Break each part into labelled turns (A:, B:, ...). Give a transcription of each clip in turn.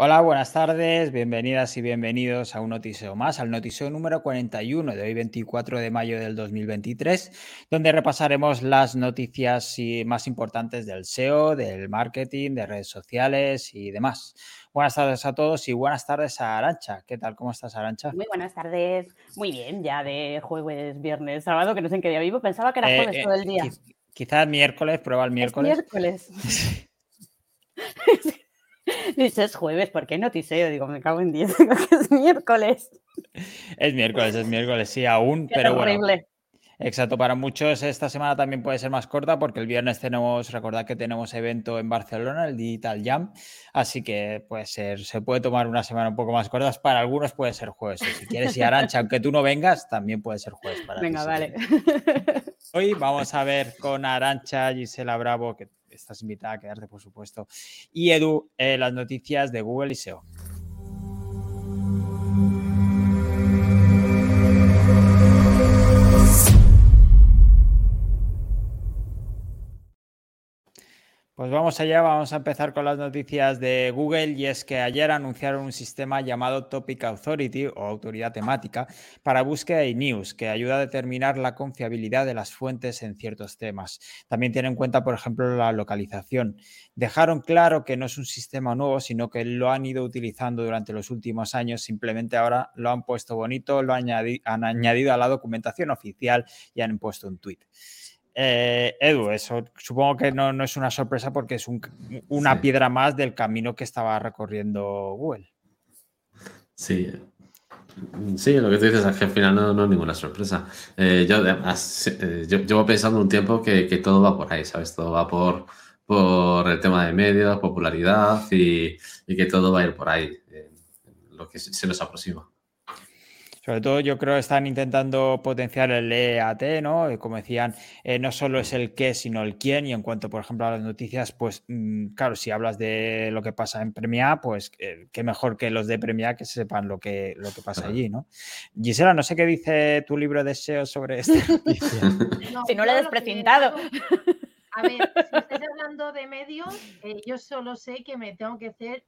A: Hola, buenas tardes, bienvenidas y bienvenidos a un notiseo más, al notiseo número 41 de hoy 24 de mayo del 2023, donde repasaremos las noticias más importantes del SEO, del marketing, de redes sociales y demás. Buenas tardes a todos y buenas tardes a Arancha. ¿Qué tal? ¿Cómo estás, Arancha?
B: Muy buenas tardes. Muy bien, ya de jueves, viernes, sábado, que no sé en qué día vivo. Pensaba que era eh, jueves eh, todo el día.
A: Quizás miércoles, prueba el miércoles.
B: miércoles. Dice, es jueves, ¿por qué notiseo? Digo, me cago en 10, es miércoles.
A: Es miércoles, es miércoles, sí, aún, pero bueno. Exacto, para muchos esta semana también puede ser más corta porque el viernes tenemos, recordad que tenemos evento en Barcelona, el Digital Jam, así que puede ser, se puede tomar una semana un poco más corta, para algunos puede ser jueves, si quieres ir Arancha, aunque tú no vengas, también puede ser jueves para
B: Venga, vale.
A: Hoy vamos a ver con Arancha, Gisela Bravo, que estás invitada a quedarte, por supuesto. Y Edu, eh, las noticias de Google y SEO. Pues vamos allá, vamos a empezar con las noticias de Google y es que ayer anunciaron un sistema llamado Topic Authority o autoridad temática para búsqueda y news que ayuda a determinar la confiabilidad de las fuentes en ciertos temas. También tiene en cuenta, por ejemplo, la localización. Dejaron claro que no es un sistema nuevo, sino que lo han ido utilizando durante los últimos años, simplemente ahora lo han puesto bonito, lo han añadido a la documentación oficial y han puesto un tweet. Eh, Edu, eso supongo que no, es una sorpresa porque es una piedra más del camino que estaba recorriendo Google.
C: Sí. Sí, lo que tú dices es que al final no, es ninguna sorpresa. Eh, yo, eh, yo, llevo pensando un tiempo que, todo va por ahí, ¿sabes? Todo va por, por el tema de medios, popularidad y, y que todo va a ir por ahí, lo que se nos aproxima.
A: Sobre todo yo creo que están intentando potenciar el EAT, ¿no? Como decían, eh, no solo es el qué, sino el quién. Y en cuanto, por ejemplo, a las noticias, pues mm, claro, si hablas de lo que pasa en Premia, pues eh, qué mejor que los de Premia que sepan lo que, lo que pasa allí, ¿no? Gisela, no sé qué dice tu libro de SEO sobre esta noticia.
B: si no lo he desprecintado.
D: A ver, si estáis hablando de medios, eh, yo solo sé que me tengo que hacer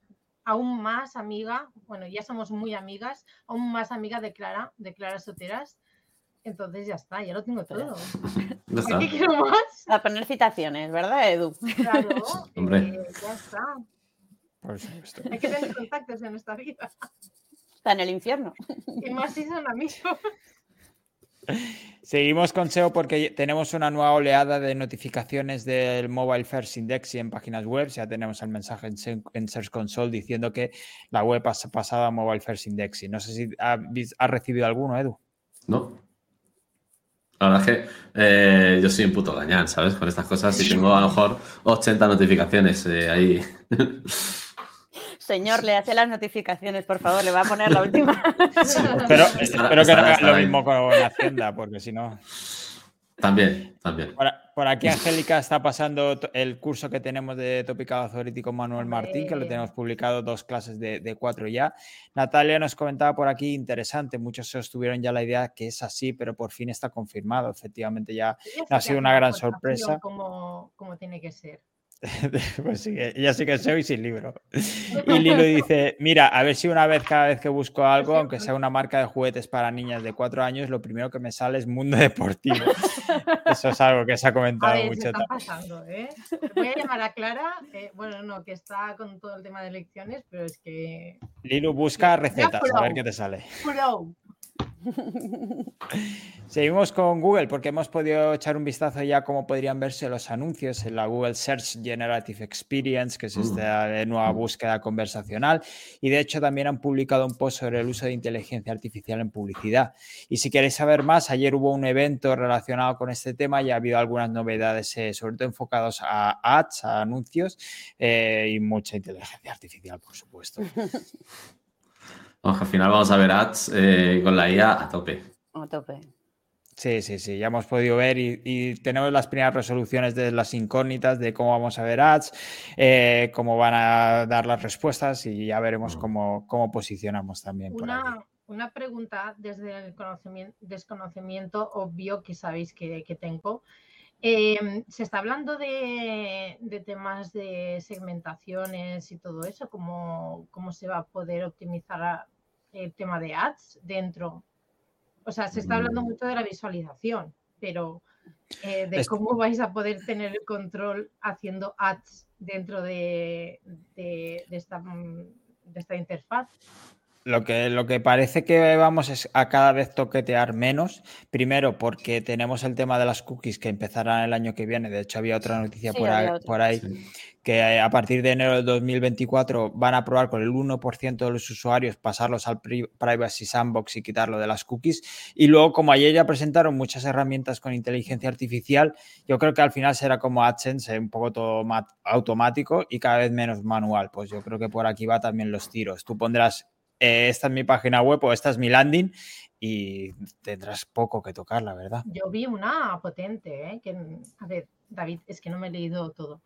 D: aún más amiga, bueno, ya somos muy amigas, aún más amiga de Clara, de Clara Soteras. Entonces ya está, ya lo tengo todo.
B: ¿Qué quiero más? A poner citaciones, ¿verdad, Edu?
D: Claro, eh, ya está. Hay que tener contactos en esta vida.
B: Está en el infierno.
D: Y más si son amigos.
A: Seguimos con SEO porque tenemos una nueva oleada de notificaciones del Mobile First Index y en páginas web. Ya tenemos el mensaje en Search Console diciendo que la web ha pasado a Mobile First Index. Y no sé si ha, recibido alguno, Edu.
C: No. La verdad es que eh, yo soy un puto gañán, ¿sabes? Con estas cosas y tengo a lo mejor 80 notificaciones eh, ahí.
B: Señor, le hace las notificaciones, por favor, le va a poner la última.
A: Pero espero que no haga lo mismo con Hacienda, porque si no.
C: También, también.
A: Por, aquí Angélica está pasando el curso que tenemos de Topical Authority con Manuel Martín, que lo tenemos publicado dos clases de, cuatro ya. Natalia nos comentaba por aquí, interesante, muchos sostuvieron ya la idea que es así, pero por fin está confirmado. Efectivamente, ya ha sido una gran sorpresa.
D: como tiene que ser.
A: pues sí, ella sí que soy sin libro. Y Lilo dice, mira, a ver si una vez, cada vez que busco algo, aunque sea una marca de juguetes para niñas de cuatro años, lo primero que me sale es mundo deportivo. Eso es algo que se ha comentado mucho.
D: Está pasando, ¿eh? Voy a llamar a Clara, eh, bueno, no, que está con todo el tema de elecciones, pero es que...
A: Lilo busca recetas, a ver qué te sale. Seguimos con Google porque hemos podido echar un vistazo ya cómo podrían verse los anuncios en la Google Search Generative Experience, que es mm. esta nueva búsqueda conversacional. Y de hecho también han publicado un post sobre el uso de inteligencia artificial en publicidad. Y si queréis saber más, ayer hubo un evento relacionado con este tema y ha habido algunas novedades, eh, sobre todo enfocados a ads, a anuncios eh, y mucha inteligencia artificial, por supuesto.
C: al final vamos a ver ads eh, con la IA a tope.
B: A tope.
A: Sí, sí, sí, ya hemos podido ver y, tenemos las primeras resoluciones de las incógnitas de cómo vamos a ver ads, eh, cómo van a dar las respuestas y ya veremos cómo, cómo posicionamos también.
D: Una, una pregunta desde el desconocimiento obvio que sabéis que, que tengo. Em, se está hablando de, de temas de segmentaciones y todo eso, cómo, cómo se va a poder optimizar el tema de ads dentro. O sea, se está hablando
C: Mm.
D: mucho de la visualización, pero eh, de cómo vais a poder tener el control haciendo ads dentro de, de- de esta, mm, de esta interfaz.
A: Lo que, lo que parece que vamos es a cada vez toquetear menos. Primero, porque tenemos el tema de las cookies que empezarán el año que viene. De hecho, había otra noticia
B: Sí,
A: por,
B: había
A: ahí,
B: otra.
A: por ahí
C: Sí.
A: que a partir de enero del 2024 van a probar con el 1% de los usuarios pasarlos al pri- Privacy Sandbox y quitarlo de las cookies. Y luego, como ayer ya presentaron muchas herramientas con inteligencia artificial, yo creo que al final será como AdSense, eh, un poco todo automático y cada vez menos manual. Pues yo creo que por aquí va también los tiros. Tú pondrás, eh, esta es mi página web o esta es mi landing y tendrás poco que tocar, la verdad.
D: Yo vi una potente, ¿eh? que, a ver, David, es que no me he leído todo.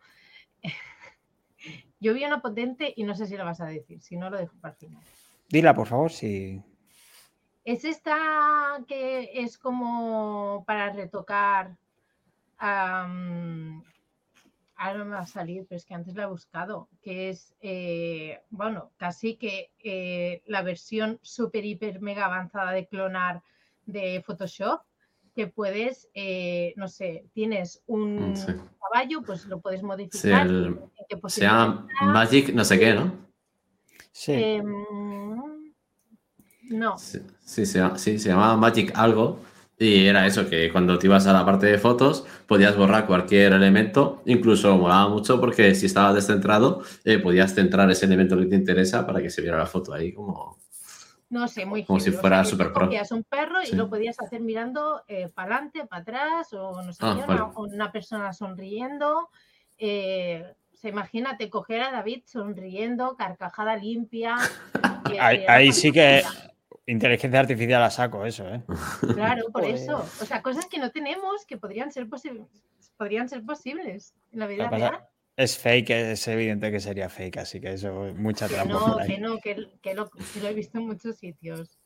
D: Yo vi una potente y no sé si la vas a decir, si no lo dejo para el final.
A: Dila, por favor, si...
D: Es esta que es como para retocar. Ahora no me va a salir, pero es que antes la he buscado. Que es, eh, bueno, casi que eh, la versión super, hiper, mega avanzada de clonar de Photoshop. Que puedes, eh, no sé, tienes un
C: Sí.
D: caballo, pues lo puedes
C: Sí,
D: modificar.
C: el- se llama. Magic no sé qué, ¿no?
A: Sí.
D: Em, no,
C: Sí, sí, se, llama- sí, se llamaba Magic algo y era eso, que cuando te ibas a la parte de fotos podías borrar cualquier elemento, incluso molaba mucho porque si estaba descentrado eh, podías centrar ese elemento que te interesa para que se viera la foto ahí como...
D: No sé, muy
C: Como si
D: heavy, o
C: fuera
D: sea,
C: super pro.
D: Un perro y
C: Sí.
D: lo podías hacer mirando para adelante, para atrás, o no sé
C: Ah,
D: qué,
C: vale.
D: una, o una persona sonriendo. Eh, o sea, imagínate coger a David sonriendo, carcajada limpia. y
A: Ahí, ahí
D: "Ah,
A: sí que inteligencia artificial la saco, eso, ¿eh?
D: Claro, por eso. O sea, cosas que no tenemos que podrían ser, posi- podrían ser posibles en la vida real.
A: Es fake, es evidente que sería fake, así que eso, mucha
D: Que
A: trampa
D: no, que no, que, que lo, que lo he visto en muchos sitios.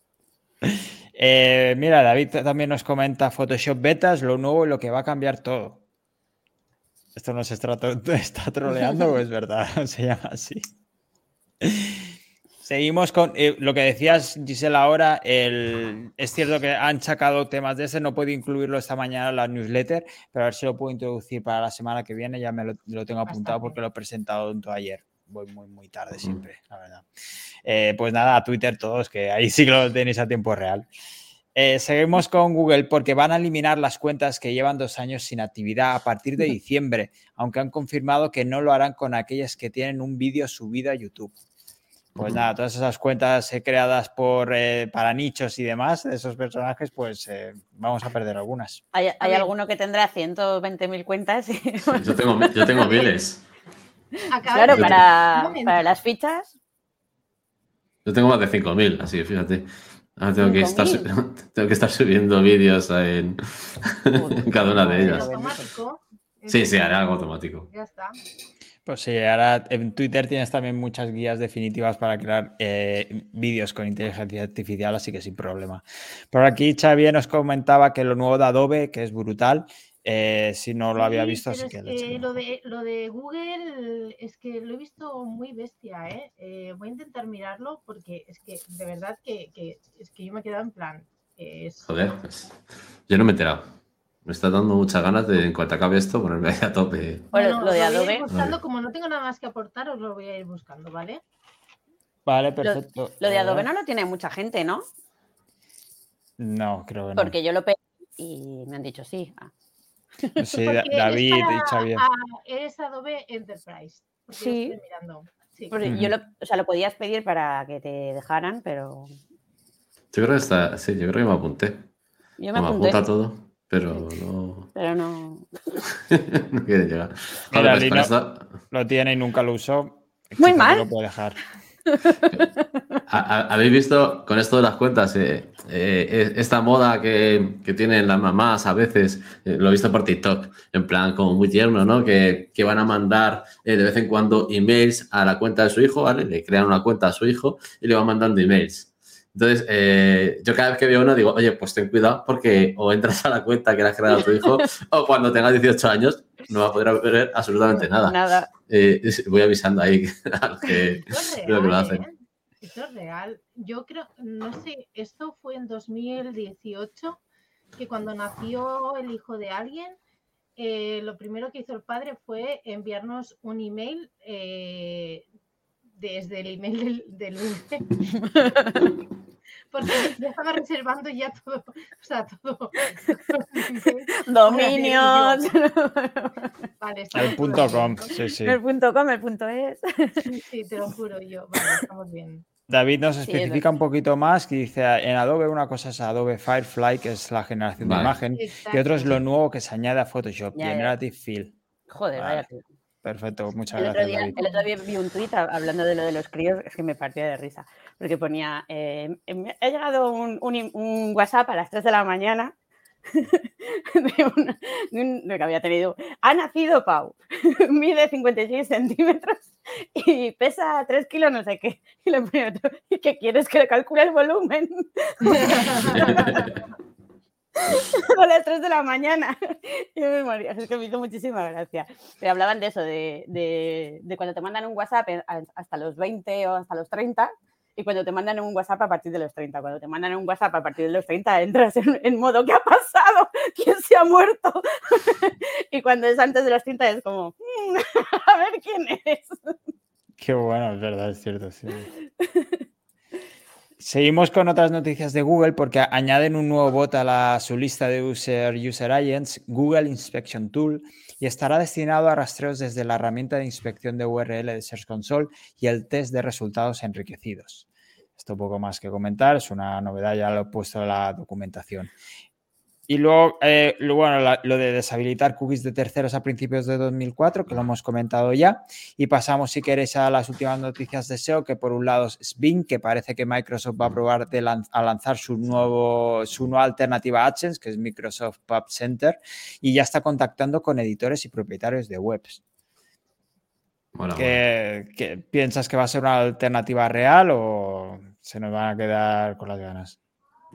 A: Eh, mira, David también nos comenta Photoshop betas, lo nuevo y lo que va a cambiar todo. ¿Esto nos está, está troleando o es verdad? Se llama así. Seguimos con eh, lo que decías, Gisela, ahora. El, es cierto que han sacado temas de ese, no puedo incluirlo esta mañana en la newsletter, pero a ver si lo puedo introducir para la semana que viene. Ya me lo, lo tengo apuntado
D: Bastante.
A: porque lo he presentado tanto ayer. Voy muy, muy tarde siempre, la verdad. Eh, pues nada, a Twitter todos, que ahí sí que lo tenéis a tiempo real. Eh, seguimos con Google porque van a eliminar las cuentas que llevan dos años sin actividad a partir de diciembre, aunque han confirmado que no lo harán con aquellas que tienen un vídeo subido a YouTube. Pues nada, todas esas cuentas eh, creadas por, eh, para nichos y demás de esos personajes, pues eh, vamos a perder algunas.
B: Hay, alguno que tendrá 120.000 cuentas. y-
C: Yo tengo, yo tengo miles.
B: Claro, para, las fichas.
C: Yo tengo más de 5.000, así que fíjate. Ahora tengo que, estar,
B: 5.000.
C: su- tengo que estar subiendo vídeos en, en cada una de ellas.
D: automático.
C: Sí, sí, haré algo automático.
D: Ya está.
A: Pues sí, ahora en Twitter tienes también muchas guías definitivas para crear eh, vídeos con inteligencia artificial, así que sin problema. Por aquí Xavier nos comentaba que lo nuevo de Adobe, que es brutal, eh, si no lo había visto, así
D: es
A: que
D: lo de, lo de Google es que lo he visto muy bestia, ¿eh? Eh, voy a intentar mirarlo porque es que de verdad que, que- es que yo me he quedado en plan. es-
C: Joder, pues, yo no me he enterado. Me está dando muchas ganas de, en cuanto acabe esto, ponerme ahí a tope.
B: Bueno, lo de
D: voy a ir
B: Adobe.
D: buscando, como no tengo nada más que aportar, os lo voy a ir buscando, ¿vale?
A: Vale, perfecto.
B: Lo de
A: Eh,
B: Adobe no lo tiene mucha gente, ¿no?
A: No, creo que no.
B: Porque yo lo pedí y me han dicho sí. Ah,
A: Sí,
D: Porque
A: David y Xavier.
D: a- es Adobe Enterprise.
B: Sí.
D: estoy mirando. Sí.
B: porque yo lo, o sea, lo podías pedir para que te dejaran, pero
C: Yo creo que está, sí, yo creo que me apunté.
B: yo me
C: Me
B: apunté,
C: apunta todo, pero no,
B: pero no.
C: no quiere llegar.
A: Mira,
C: Joder, pues
A: Lino- Lo tiene y nunca lo usó.
B: Muy mal.
A: Lo puede dejar.
C: ¿ha- ha- ¿Habéis visto con esto de las cuentas? eh, eh, esta moda que, que tienen las mamás a veces, eh, lo he visto por TikTok, en plan como muy tierno, ¿no? Que, que van a mandar eh, de vez en cuando emails a la cuenta de su hijo, ¿vale? Le crean una cuenta a su hijo y le van mandando emails. Entonces, eh, yo cada vez que veo uno digo, oye, pues ten cuidado porque o entras a la cuenta que le has creado a tu hijo o cuando tenga 18 años no va a poder ver absolutamente nada.
B: Nada.
C: Eh, voy avisando ahí a los que, lo que lo
D: real,
C: hacen.
D: ¿eh? Esto es real. Yo creo, no sé, esto fue en 2018, que cuando nació el hijo de alguien, eh, lo primero que hizo el padre fue enviarnos un email eh, desde el email del, del. Porque ya estaba reservando ya todo, o sea, todo.
B: Dominios.
D: Vale, está
A: El
D: todo
A: punto com, sí, sí.
B: El punto com, el punto es.
D: Sí, sí, te lo juro yo. Vale, estamos bien.
A: David nos
B: es
A: especifica un poquito más que dice en Adobe una cosa es Adobe Firefly, que es la generación de imagen, y otro es lo nuevo que se añade a Photoshop,
B: Ya, ya.
A: Generative Fill.
B: Joder,
A: Vale.
B: vaya. tío.
A: Perfecto, muchas
B: El otro,
A: gracias,
B: día,
A: David.
B: el otro día vi un tuit hablando de lo de los críos, es que me partía de risa, porque ponía, eh, me ha llegado un, un- un WhatsApp a las 3 de la mañana de, un, de un- de que había tenido, ha nacido Pau, mide 56 centímetros y pesa 3 kilos no sé qué, y le ponía otro, ¿y qué quieres que le calcule el volumen? a las 3 de la mañana. Yo me moría, es que me hizo muchísima gracia. Pero hablaban de eso, de, de- de cuando te mandan un WhatsApp hasta los 20 o hasta los 30 y cuando te mandan un WhatsApp a partir de los 30. Cuando te mandan un WhatsApp a partir de los 30 entras en, en modo ¿qué ha pasado? ¿Quién se ha muerto? y cuando es antes de los 30 es como "Mm, a ver quién es.
A: Qué bueno, es verdad, es cierto. sí. Seguimos con otras noticias de Google porque añaden un nuevo bot a la- su lista de user, user agents, Google Inspection Tool, y estará destinado a rastreos desde la herramienta de inspección de URL de Search Console y el test de resultados enriquecidos. Esto poco más que comentar, es una novedad, ya lo he puesto en la documentación. Y luego, eh, lo, bueno, la- lo de deshabilitar cookies de terceros a principios de 2004, que lo hemos comentado ya. Y pasamos, si queréis, a las últimas noticias de SEO, que por un lado es Bing, que parece que Microsoft va a probar de lan- a lanzar su, nuevo, su nueva alternativa a AdSense, que es Microsoft Pub Center, y ya está contactando con editores y propietarios de webs. ¿Qué, qué- piensas que va a ser una alternativa real o se nos van a quedar con las ganas?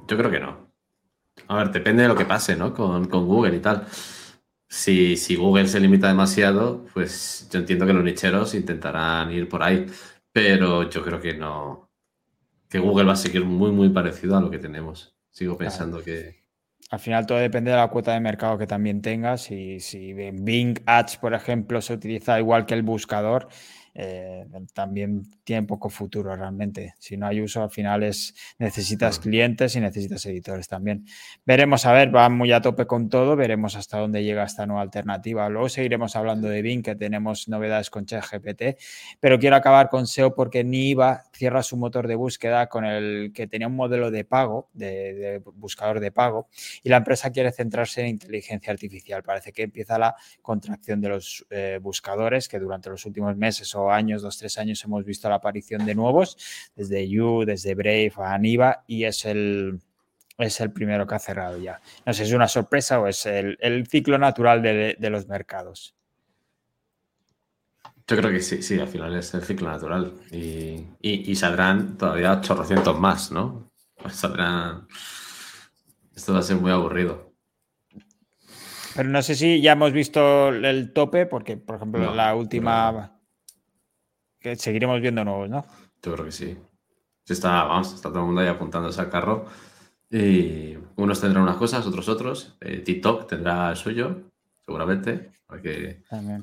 C: Yo creo que no. A ver, depende de lo que pase, ¿no? Con, con Google y tal. Si, si Google se limita demasiado, pues yo entiendo que los nicheros intentarán ir por ahí. Pero yo creo que no. Que Google va a seguir muy, muy parecido a lo que tenemos. Sigo pensando que.
A: Al final todo depende de la cuota de mercado que también tengas. Y si en Bing Ads, por ejemplo, se utiliza igual que el buscador, eh, también tiene poco futuro realmente. Si no hay uso, al final es necesitas clientes y necesitas editores también. Veremos, a ver, va muy a tope con todo, veremos hasta dónde llega esta nueva alternativa. Luego seguiremos hablando de Bing, que tenemos novedades con ChatGPT, pero quiero acabar con SEO porque Niva cierra su motor de búsqueda con el que tenía un modelo de pago, de, de buscador de pago, y la empresa quiere centrarse en inteligencia artificial. Parece que empieza la contracción de los eh, buscadores, que durante los últimos meses o años, dos, tres años, hemos visto la aparición de nuevos, desde You, desde Brave a Niva, y es el, es el primero que ha cerrado ya. No sé si es una sorpresa o es el, el ciclo natural de, de los mercados.
C: Yo creo que sí, sí, al final es el ciclo natural. Y, y, y saldrán todavía chorrocientos más, ¿no? Pues saldrán. Esto va a ser muy aburrido.
A: Pero no sé si ya hemos visto el tope, porque, por ejemplo,
C: No,
A: la última. Que seguiremos viendo nuevos, ¿no?
C: Yo creo que sí. Está, vamos, está todo el mundo ahí apuntándose al carro. Y unos tendrán unas cosas, otros otros. Eh, TikTok tendrá el suyo, seguramente. Porque
A: También.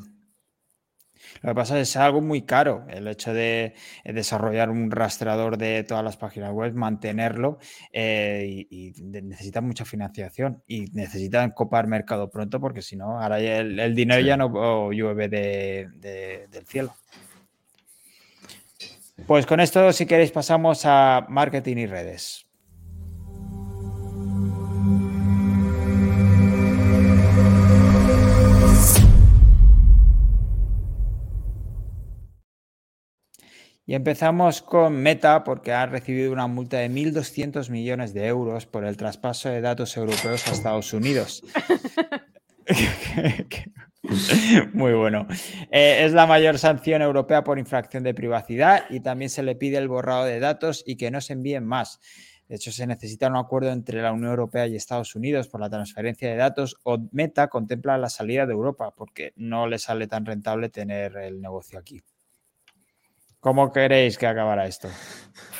A: Lo que pasa es que es algo muy caro el hecho de eh, desarrollar un rastreador de todas las páginas web, mantenerlo eh, y, y de- necesita mucha financiación y necesitan copar mercado pronto porque si no, ahora el, el dinero
C: Sí.
A: ya no llueve de- de- del cielo. Pues con esto, si queréis, pasamos a marketing y redes. Y empezamos con Meta porque ha recibido una multa de 1.200 millones de euros por el traspaso de datos europeos a Estados Unidos. Muy bueno. Eh, es la mayor sanción europea por infracción de privacidad y también se le pide el borrado de datos y que no se envíen más. De hecho, se necesita un acuerdo entre la Unión Europea y Estados Unidos por la transferencia de datos o Meta contempla la salida de Europa porque no le sale tan rentable tener el negocio aquí. ¿Cómo queréis que acabará esto?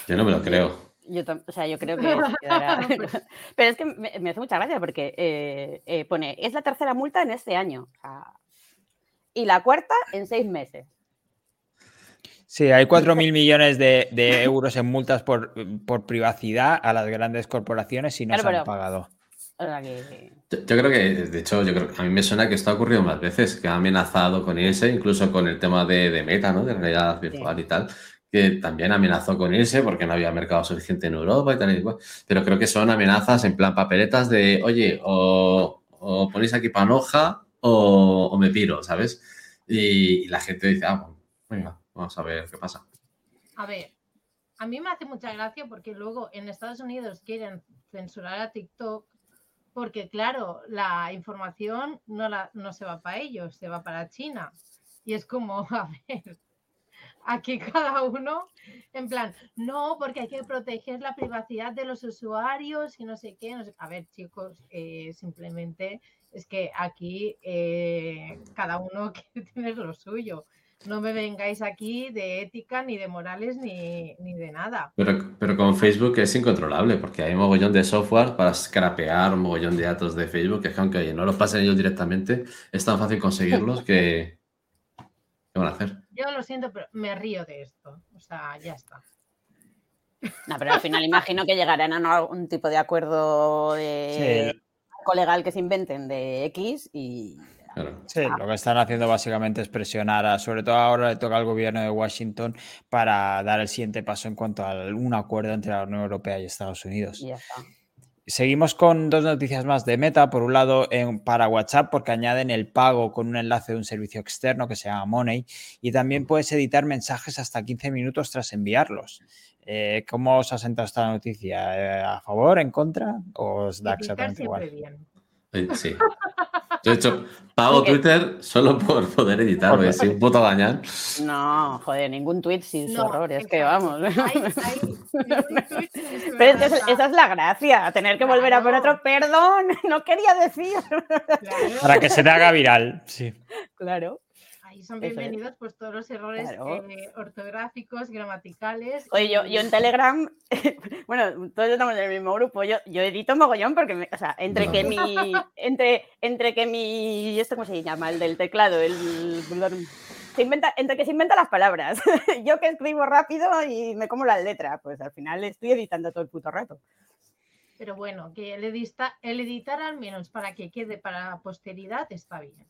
C: Yo no me lo creo.
B: Yo, o sea, yo creo que se quedará. Pero es que me, me hace mucha gracia porque eh, eh, pone, es la tercera multa en este año. O sea, y la cuarta en seis meses.
A: Sí, hay 4.000 millones de, de euros en multas por, por, privacidad a las grandes corporaciones y no
B: Claro,
A: se han
B: pero-
A: pagado.
C: Yo, yo creo que, de hecho, yo creo que a mí me suena que esto ha ocurrido más veces, que ha amenazado con irse, incluso con el tema de, de Meta, ¿no? De realidad virtual y tal, que también amenazó con irse porque no había mercado suficiente en Europa y tal y cual. Pero creo que son amenazas en plan papeletas de, oye, o, o ponéis aquí panoja o, o me piro, ¿sabes? Y, y la gente dice, ah, bueno, venga, vamos a ver qué pasa.
D: A ver, a mí me hace mucha gracia porque luego en Estados Unidos quieren censurar a TikTok porque, claro, la información no, la, no se va para ellos, se va para China. Y es como, a ver, aquí cada uno, en plan, no, porque hay que proteger la privacidad de los usuarios y no sé qué. no sé- A ver, chicos, eh, simplemente es que aquí eh, cada uno quiere tener lo suyo. No me vengáis aquí de ética, ni de morales, ni, ni de nada.
C: Pero, pero con Facebook es incontrolable porque hay un mogollón de software para scrapear un mogollón de datos de Facebook. Es que aunque no los pasen ellos directamente, es tan fácil conseguirlos que... ¿Qué van a hacer?
D: Yo lo siento, pero me río de esto. O sea, ya está.
B: No, pero al final imagino que llegarán a algún tipo de acuerdo de
A: Sí.
B: marco legal que se inventen de X y
C: Claro.
A: Sí, lo que están haciendo básicamente es presionar, a- sobre todo ahora le toca al gobierno de Washington para dar el siguiente paso en cuanto a un acuerdo entre la Unión Europea y Estados Unidos.
B: y ya está.
A: Seguimos con dos noticias más de Meta. Por un lado, en- para WhatsApp, porque añaden el pago con un enlace de un servicio externo que se llama Money. Y también puedes editar mensajes hasta 15 minutos tras enviarlos. Eh, ¿Cómo os ha sentado esta noticia? Eh, ¿A favor, en contra? ¿O os da exactamente igual?
D: bien.
C: Eh, Sí. De hecho, pago
B: Porque-
C: Twitter solo por poder editar, porque si un puto gañán.
B: No, joder, ningún tweet sin su
D: No,
B: horror, es que vamos.
D: Hay- hay
B: Pero es esa es la gracia, tener que volver a por otro perdón, no quería decir.
D: Claro,
A: Para que se te haga viral. Sí.
B: Claro.
D: Ahí son bienvenidos pues todos los errores
B: Claro.
D: eh, ortográficos, gramaticales.
B: Oye, yo, yo en Telegram, bueno, todos estamos en el mismo grupo, yo, yo edito mogollón porque, me- o sea, entre que mi, entre, entre que mi, ¿esto cómo se llama? El del teclado, el, se inventa, entre que se inventa las palabras, yo que escribo rápido y me como las letras, pues al final estoy editando todo el puto rato.
D: Pero bueno, que el, edista- el editar al menos para que quede para la posteridad está bien.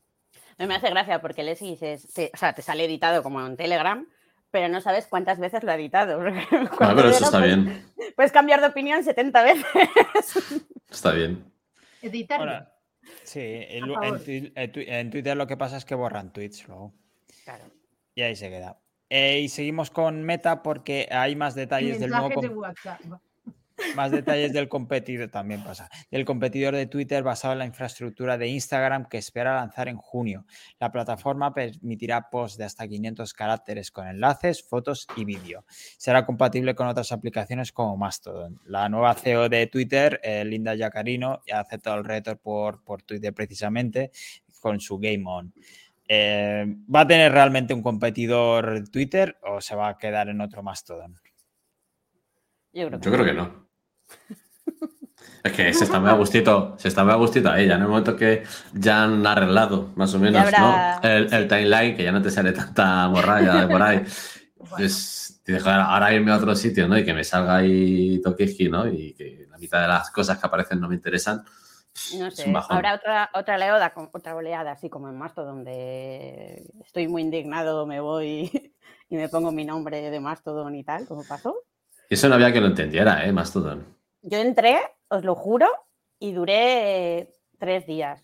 B: No me hace gracia porque le sigues, te, o sea, te sale editado como en Telegram, pero no sabes cuántas veces lo ha editado.
C: Ah, pero eso está
B: pon-
C: bien.
B: Puedes cambiar de opinión 70 veces.
C: Está bien.
D: Editar
A: sí, en,
D: A
A: Twitter lo que pasa es que borran tweets luego.
B: Claro.
A: Y ahí se queda. Eh, y seguimos con Meta porque hay más detalles del nuevo
D: de WhatsApp.
A: Más detalles del competidor también pasa del competidor de Twitter basado en la infraestructura de Instagram que espera lanzar en junio. La plataforma permitirá posts de hasta 500 caracteres con enlaces, fotos y vídeo. Será compatible con otras aplicaciones como Mastodon. La nueva CEO de Twitter, eh, Linda Yacarino, ya ha aceptado el reto por, por Twitter precisamente con su Game On. Eh, ¿Va a tener realmente un competidor Twitter o se va a quedar en otro Mastodon?
B: Yo creo que,
C: Yo creo que no. Es que se está muy a gustito, se está muy a gustito a ella, En el momento que ya han arreglado, más o menos,
B: habrá-
C: ¿no? El, el timeline, que ya no te sale tanta morralla de por ahí. Pues te dejo ahora irme a otro sitio, ¿no? Y que me salga ahí Tokiski, ¿no? Y que la mitad de las cosas que aparecen no me interesan.
B: No sé, habrá otra, otra oleada, otra oleada, así como en Mastodon, donde estoy muy indignado, me voy y me pongo mi nombre de Mastodon y tal, como pasó.
C: Eso no había que lo entendiera, ¿eh? Mastodon.
B: Yo entré, os lo juro, y duré tres días.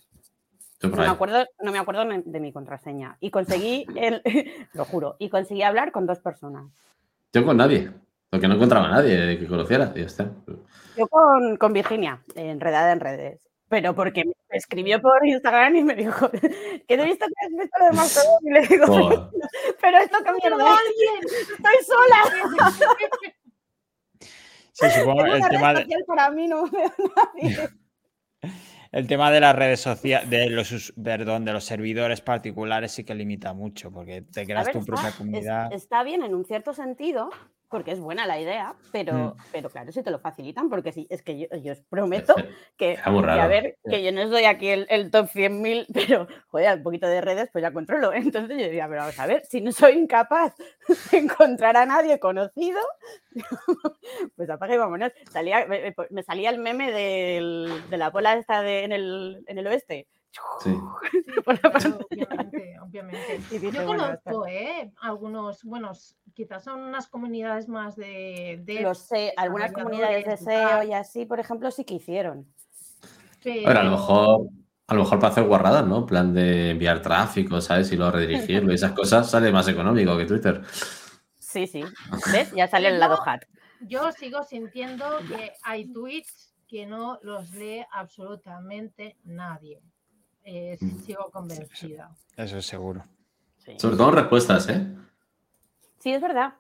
B: No me acuerdo, no me acuerdo de mi contraseña. Y conseguí, el, lo juro, y conseguí hablar con dos personas.
C: Yo con nadie. Porque no encontraba a nadie que conociera. Y ya está.
B: Yo con, con Virginia, enredada en redes. pero porque me escribió por Instagram y me dijo que he visto que has visto lo de Mastodon y le digo, pero esto qué
D: Pero
B: mierda
D: alguien.
B: estoy sola.
A: Sí, supongo
B: Es
A: el
B: una
A: tema
B: red
A: de,
B: social para mí no me veo nadie.
A: el tema de las redes sociales, de los, perdón, de los servidores particulares sí que limita mucho, porque te creas
B: ver,
A: tu
B: está,
A: propia
B: es-
A: comunidad.
B: está bien en un cierto sentido, porque es buena la idea, pero,
A: Mm.
B: pero claro, si te lo facilitan, porque sí, es que yo, yo os prometo que, a ver, que yo no soy aquí el, el top 100.000, pero joder, un poquito de redes pues ya controlo. Entonces yo diría, pero vamos a ver, si no soy incapaz de encontrar a nadie conocido, pues apaga y vámonos. Salía, me, me- me salía el meme del- de la bola esta de, en, el, en el oeste.
C: Sí.
B: por la
D: Claro,
B: pantalla.
D: obviamente, obviamente.
B: Dije,
D: Yo
B: bueno,
D: conozco, ¿eh? Algunos, bueno, quizás son unas comunidades más de... de
B: Lo sé, algunas comunidades de SEO y así, por ejemplo, sí que hicieron.
C: A ver, a lo
D: pero-
C: mejor, a lo mejor para hacer guarradas, ¿no? En plan de enviar tráfico, ¿sabes? Y luego redirigirlo y esas cosas sale más económico que Twitter.
B: Sí, sí. ¿Ves? Ya sale el lado
D: Yo-
B: hat.
D: Yo sigo sintiendo que hay tweets que no los lee absolutamente nadie. Eh,
C: Mm.
D: sigo convencida.
A: Eso es seguro.
B: Sí.
C: Sobre todo en respuestas, ¿eh?
B: Sí, es verdad.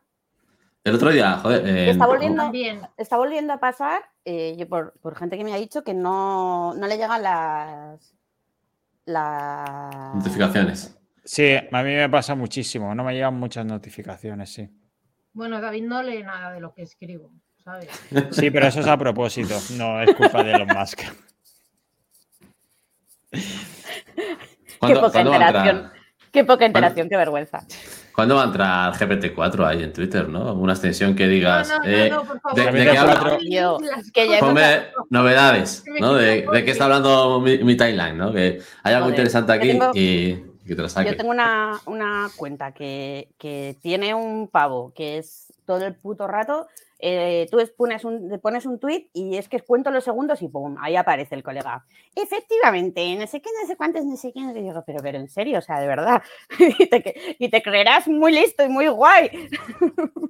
C: El otro día, joder. eh,
B: Está volviendo-
D: También,
B: Está volviendo a pasar, eh, yo por, por gente que me ha dicho que no, no le llegan las. las
C: Notificaciones.
A: Sí, a mí me pasa muchísimo. No me llegan muchas notificaciones, sí.
D: bueno, David no lee nada de lo que escribo, ¿sabes?
A: Sí, pero eso es a propósito. No es culpa de Elon Musk.
C: ¿Cuándo,
B: poca
C: cuándo va a
B: interacción.
C: entrar,
B: Qué poca interacción, qué vergüenza.
C: ¿cuándo va a entrar GPT-4 ahí en Twitter, no? Una extensión que digas.
D: no, no,
C: eh,
D: no, por favor.
C: de, qué
A: qué
C: habla- Ponme novedades, ¿no? De, qué está hablando mi, mi timeline, ¿no? Que hay algo
B: Joder,
C: interesante aquí
B: tengo-
C: y que te lo saque.
B: Yo tengo una, una cuenta que, que tiene un pavo que es todo el puto rato. Eh, tú es- pones un, le pones un tweet y es que cuento los segundos y pum, ahí aparece el colega. Efectivamente, no sé qué, no sé cuántos, no sé qué. no sé qué". digo, pero, pero en serio, o sea, de verdad. y, te, que- y te creerás muy listo y muy guay.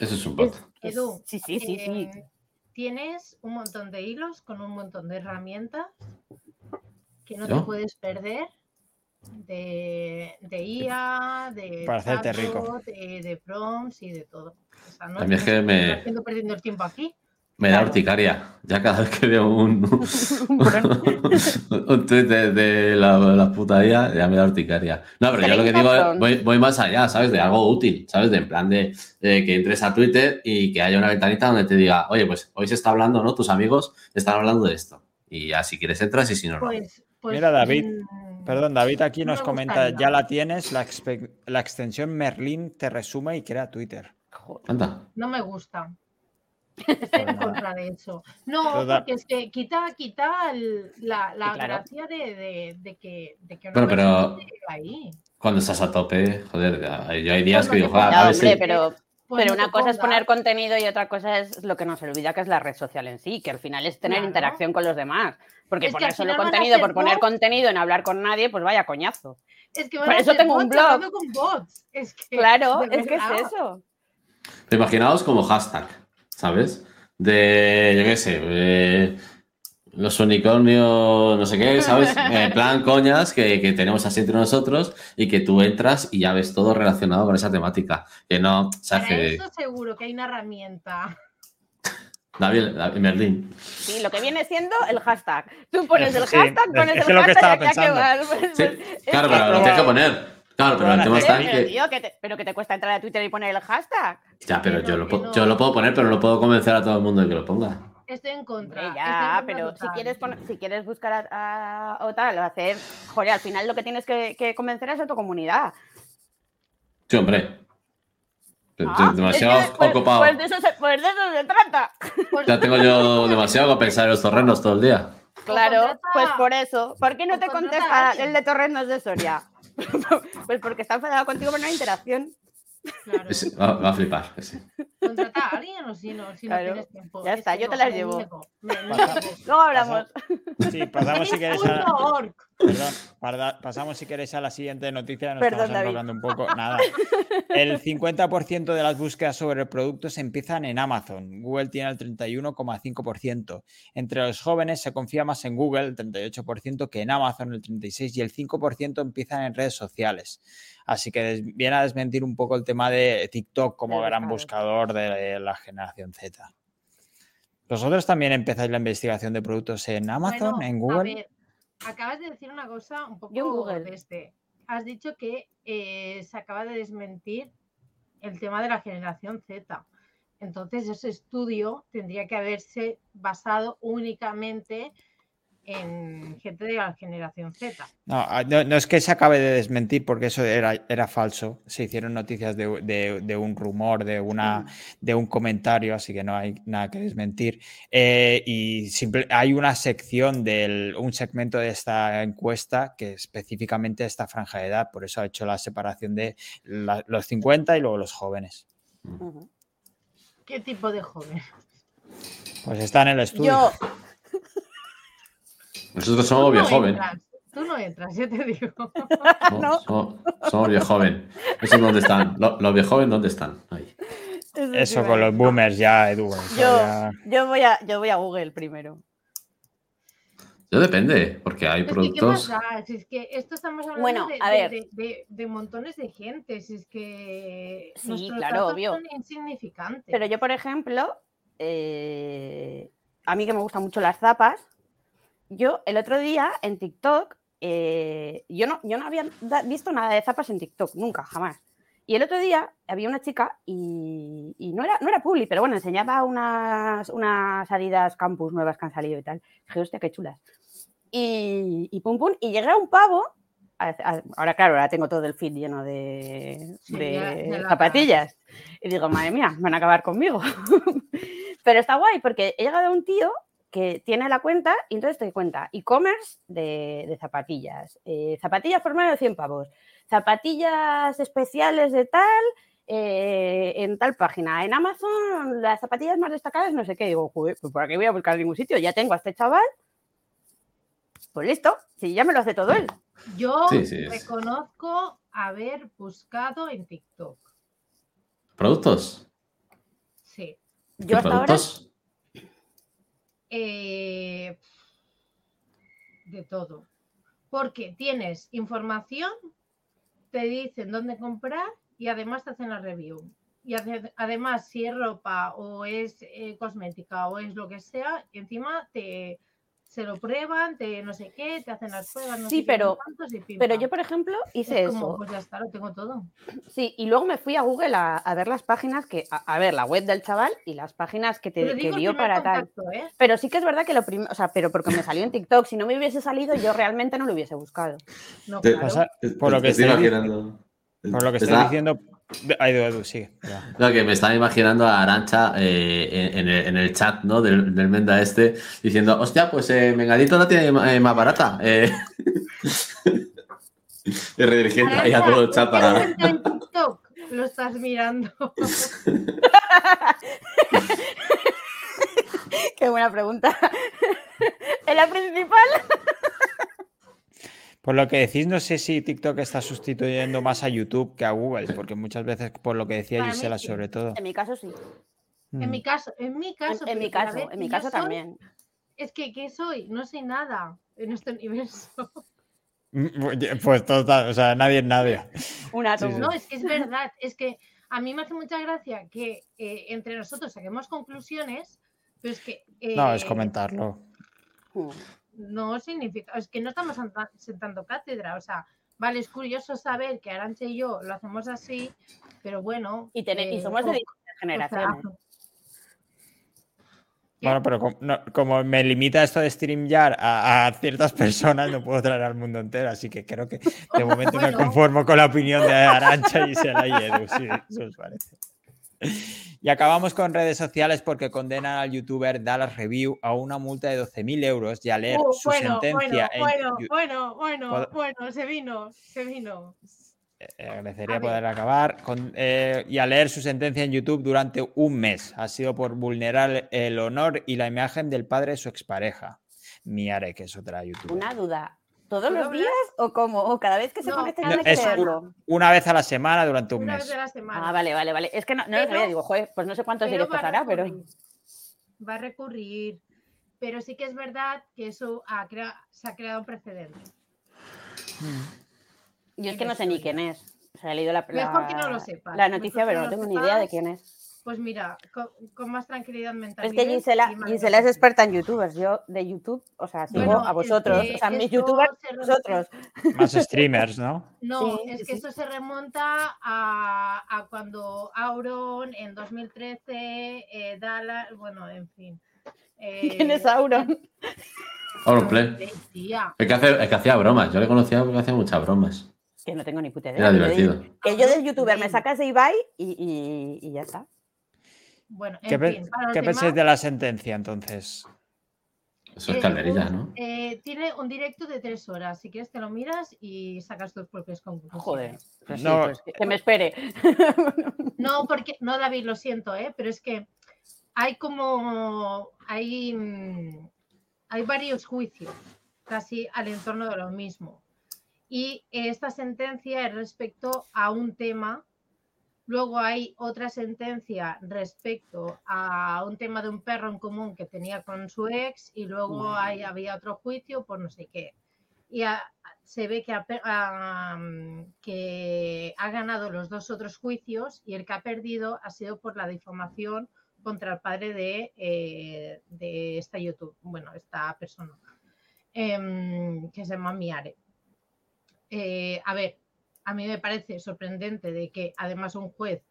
C: Eso es un bot.
B: Es-
D: Edu,
B: sí, sí, sí, sí.
D: eh, tienes un montón de hilos con un montón de herramientas que no te puedes perder de, de IA, de,
A: Para hacerte rico.
D: chatbot, de, de prompts y de todo. O sea, no
C: También es que me-
D: estoy haciendo perdiendo el tiempo aquí.
C: Me da urticaria. Ya cada vez que veo un,
B: Un
C: tweet de, de la, la puta IA, ya me da urticaria. No, pero yo lo que digo voy, voy más allá, ¿sabes? De algo útil, ¿sabes? De en plan de, de que entres a Twitter y que haya una ventanita donde te diga, oye, pues hoy se está hablando, ¿no? Tus amigos están hablando de esto. Y ya si quieres entras y si no, no.
D: Pues, pues,
A: Mira, David, Perdón, David aquí
D: No
A: nos
D: me
A: comenta,
D: gustaría.
A: ya la tienes, la, extensión Merlin te resume y crea Twitter.
B: Joder.
C: Anda.
D: No me gusta. Estoy en contra de eso. No, porque es que quita, quita el- la, la
B: Sí, claro.
D: gracia de, de- de que, de que una
C: Bueno, pero-
D: ahí.
C: Cuando estás a tope, joder, yo hay días
D: Pues
C: que
D: no
C: digo,
B: Ya,
C: a ver
B: hombre,
C: si...
B: pero,
D: Pues
B: pero
D: no
B: una
D: te
B: cosa es poner contenido y otra cosa es lo que nos olvida, que es la red social en sí, que al final es tener
D: Claro.
B: interacción con los demás. Porque
D: Es
B: poner solo contenido por poner
D: bots.
B: contenido en hablar con nadie, pues vaya coñazo.
D: Es que
B: Por
D: a
B: eso tengo un blog.
D: hablando con bots. Es que,
B: Claro, es que es eso.
C: Imaginaos como hashtag, ¿sabes? De, yo qué sé, eh, los unicornios, no sé qué, ¿sabes? En plan coñas que, que tenemos así entre nosotros y que tú entras y ya ves todo relacionado con esa temática. Que no, ¿sabes?
D: Para
C: Que
D: eso seguro que hay una herramienta.
C: David, David Merlin.
B: Sí, lo que viene siendo el hashtag. Tú pones el
A: Sí,
B: hashtag,
A: es-
B: pones
A: es
B: el
A: lo que
B: hashtag
A: estaba
B: y aquí
A: pensando.
B: vas.
C: Sí, claro,
B: que-
C: pero lo tienes que poner. Claro, pero el tema está en que.
B: tío, que te- pero que te cuesta entrar a Twitter y poner el hashtag.
C: Ya, pero
D: Que
C: yo
D: no,
C: lo,
D: que no.
C: yo lo puedo poner, pero no puedo convencer a todo el mundo de que lo ponga.
D: Estoy en contra. En
B: ya,
D: contra
B: pero si quieres, poner- si quieres buscar a, a- o tal, o hacer, joder, al final lo que tienes que, que convencer es a tu comunidad.
C: Sí, hombre.
B: Ah,
C: demasiado
B: es que, pues-
C: ocupado.
B: Pues de, eso se, pues de eso se trata.
D: Pues-
C: Ya tengo yo demasiado que pensar en los torrenos todo el día.
B: Claro,
D: contrata-
B: pues por eso. ¿Por qué no
D: o
B: te contesta el de Torrenos de Soria? pues porque está enfadado contigo por una interacción.
D: Claro.
C: Va, va a flipar. ese.
D: Contrata a alguien o si no, si no tienes tiempo.
B: ya
D: Es
B: está, yo te
D: no,
B: las
D: me
B: llevo.
A: Pasa-.
B: Luego hablamos.
A: Sí, pasamos si queréis a,
D: Punto org.
A: perdón, parda- pasamos si queréis a la siguiente noticia, nos
B: Perdón,
A: estamos enrolando un poco. Nada. El 50% de las búsquedas sobre productos empiezan en Amazon. Google tiene el 31,5%. Entre los jóvenes se confía más en Google, el 38%, que en Amazon, el 36%, y el 5% empiezan en redes sociales. Así que viene a desmentir un poco el tema de TikTok como gran
B: buscador
A: de la generación Z. ¿Vosotros también empezáis la investigación de productos en Amazon,
D: Bueno,
A: en
D: a
A: Google?
D: ver, acabas de decir una cosa un poco
B: Yo en Google.
D: este. Has dicho que eh, se acaba de desmentir el tema de la generación Z. Entonces, ese estudio tendría que haberse basado únicamente en gente de la generación Z.
A: No, ah, no, no es que se acabe de desmentir porque eso era, era falso. Se hicieron noticias de, de- de un rumor, de, una, de un comentario, así que no hay nada que desmentir. Eh, y simple- hay una sección del un segmento de esta encuesta que específicamente esta franja de edad, por eso ha hecho la separación de la- los 50 y luego los jóvenes.
D: ¿Qué tipo de joven?
A: Pues está en el estudio.
B: Yo,
C: Nosotros somos
D: no
C: joven.
D: entras, Tú no entras, yo te digo.
B: No.
C: Somos, somos bien joven. ¿Eso dónde están? Lo- Los bien joven, ¿dónde están? Ahí.
B: eso sí
A: Eso
B: me-
A: con los boomers ya, Edu.
B: yo,
A: ya-
B: yo, voy a, yo voy a Google primero.
C: Yo depende, porque hay
D: Es que, ¿qué
C: productos.
D: más da? Si es que esto estamos hablando
B: Bueno,
D: de,
B: a
D: de-
B: ver.
D: de- de- de montones de gente. Si es que
B: Sí, claro, obvio.
D: son insignificantes.
B: Pero yo, por ejemplo, eh, a mí que me gustan mucho las zapas, yo el otro día en TikTok, eh, yo, no, yo no había visto nada de zapas en TikTok, nunca, jamás. Y el otro día había una chica y, y no, era, no era publi, pero bueno, enseñaba unas, unas Adidas Campus nuevas que han salido y tal. Dije, hostia, qué chulas. Y, y pum pum, y llegué a un pavo. a- a- Ahora, claro, ahora tengo todo el feed lleno de, de
D: ya- ya la-
B: zapatillas. Y digo, madre mía, van a acabar conmigo. Pero está guay porque he llegado a un tío que tiene la cuenta y entonces te cuenta e-commerce de, de zapatillas, eh, zapatillas por menos de 100 pavos, zapatillas especiales de tal, eh, en tal página, en Amazon las zapatillas más destacadas, no sé qué, digo, joder, pues por aquí voy a buscar en ningún sitio, ya tengo a este chaval, pues listo, si ya me lo hace todo él.
D: Yo
C: Sí, sí, es-
D: reconozco haber buscado en TikTok.
C: ¿Productos?
D: Sí.
C: ¿Qué
B: Yo hasta ahora,
C: productos?
D: Eh, de todo. Porque tienes información, te dicen dónde comprar y además te hacen la review. Y ade- además, si es ropa o es eh, cosmética o es lo que sea, encima te se lo prueban, te no sé qué, te hacen las pruebas, no
B: Sí,
D: sé qué,
B: pero-
D: cuántos y pim,
B: pero yo por ejemplo
D: Es
B: hice
D: como,
B: eso.
D: Pues ya está, lo tengo todo.
B: Sí, y luego me fui a Google a, a ver las páginas que, a, a ver la web del chaval y las páginas que, te,
D: Pero
B: que dio para tal.
D: ¿eh?
B: Pero sí que es verdad que lo primero, o sea, pero porque me salió en TikTok, si no me hubiese salido, yo realmente no lo hubiese buscado.
D: No,
C: Te-
D: claro.
A: Pasa- por lo que
C: estoy
A: estoy
C: imaginando.
A: por lo que estoy diciendo. Ay, Edu, Edu, sigue. ya.
C: No, que me estaba imaginando a Arancha eh, en, en el, en el chat ¿no? del, del Menda este diciendo, hostia, pues eh, Mengadito la tiene eh, más barata. Eh, y redirigiendo ahí a todo el chat
D: ¿qué
C: para...
D: lo estás mirando?
B: Qué buena pregunta. ¿En la principal?
A: Por lo que decís, no sé si TikTok está sustituyendo más a YouTube que a Google, porque muchas veces, por lo que decía Gisela,
D: sí.
A: sobre todo.
B: En mi caso sí.
D: En
A: Mm.
D: mi caso, en mi
B: En,
D: caso.
B: en mi
D: pero a
B: caso, en mi caso
D: soy-
B: también.
D: Es que, ¿qué soy? No soy nada en este universo.
A: Mm, oye, Pues total, o sea, nadie es nadie.
B: Un
A: Sí,
B: átomo.
A: sí.
D: No, es que es verdad. Es que a mí me hace mucha gracia que eh, entre nosotros saquemos conclusiones, pero es que.
A: No, es
D: eh,
A: comentarlo.
B: Mm.
D: No significa. Es que no estamos senta- sentando cátedra. O sea, vale, es curioso saber que Arancha y yo lo hacemos así, pero bueno.
B: Y, y
D: eh,
B: somos de
D: o sea,
B: generaciones.
A: Bueno, pero como, no- como me limita esto de StreamYard a, a ciertas personas, no puedo traer al mundo entero, así que creo que de momento me conformo con la opinión de Arancha, Gisela y Edu, si eso os parece. Y acabamos con redes sociales porque condenan al youtuber Dallas Review a una multa de 12.000 euros y a leer
D: Uh,
A: su
D: bueno,
A: sentencia
D: bueno,
A: en
D: bueno, bueno, bueno,
A: ¿Puedo-
D: bueno, se vino, se vino.
A: eh, agradecería poder acabar con, eh, y a leer su sentencia en YouTube durante un mes. Ha sido por vulnerar el honor y la imagen del padre de su expareja, Miare, que es otra youtuber.
B: Una duda. ¿Todos los días o cómo? ¿O cada vez que se
D: No,
B: conecta
A: No, es una vez a la semana durante un
D: Una
A: mes.
D: vez a la semana.
B: Ah, vale, vale, vale. Es que no, no lo
D: Pero-
B: sabía. Digo, joder, pues no sé cuántos directos hará, pero...
D: Va a recurrir. Pero sí que es verdad que eso ha crea- se ha creado un precedente.
B: Yo es que no sé ni quién es. O sea, he leído la,
D: Mejor
B: la-
D: que no lo sepas.
B: la noticia, pero
D: no lo
B: tengo ni idea de quién es.
D: Pues mira, con, con más tranquilidad mental.
B: Es que Gisela, Gisela es experta en youtubers. Yo de YouTube, o sea, sigo
D: Bueno,
B: a
D: es
B: vosotros.
D: que
B: O sea, mis youtubers,
D: se
B: vosotros.
A: Más streamers, ¿no?
D: No,
B: Sí,
D: es
B: sí,
D: que
B: sí.
D: esto se remonta a, a cuando Auron en 2013, eh, Dallas, bueno, en fin.
B: ¿Quién es Auron?
C: Auronplay.
D: Eh, tía,
C: El que, hace- el que hacía bromas. Yo le conocía porque hacía muchas bromas.
B: Que no tengo ni puta idea.
C: Era divertido.
B: Que yo del youtuber me sacas de Ibai y, y, y ya está.
D: Bueno, en
A: ¿Qué,
D: fin, para los
A: qué
D: demás,
A: pensáis de la sentencia entonces?
C: Eso es
D: eh,
C: calderilla, ¿no?
D: eh, tiene un directo de tres horas. Si quieres, te lo miras y sacas tus propias conclusiones.
B: Joder. Pues sí,
A: No,
B: pues que, que me espere.
D: No, porque, no, David, lo siento, ¿eh? pero es que hay como, hay, hay varios juicios casi al entorno de lo mismo. Y esta sentencia es respecto a un tema, luego hay otra sentencia respecto a un tema de un perro en común que tenía con su ex y luego hay, había otro juicio por no sé qué. Y a- se ve que ha, mm, que ha ganado los dos otros juicios y el que ha perdido ha sido por la difamación contra el padre de, eh, de esta YouTube, bueno, esta persona, em, que se llama Miare. Eh, a ver, a mí me parece sorprendente de que además un juez,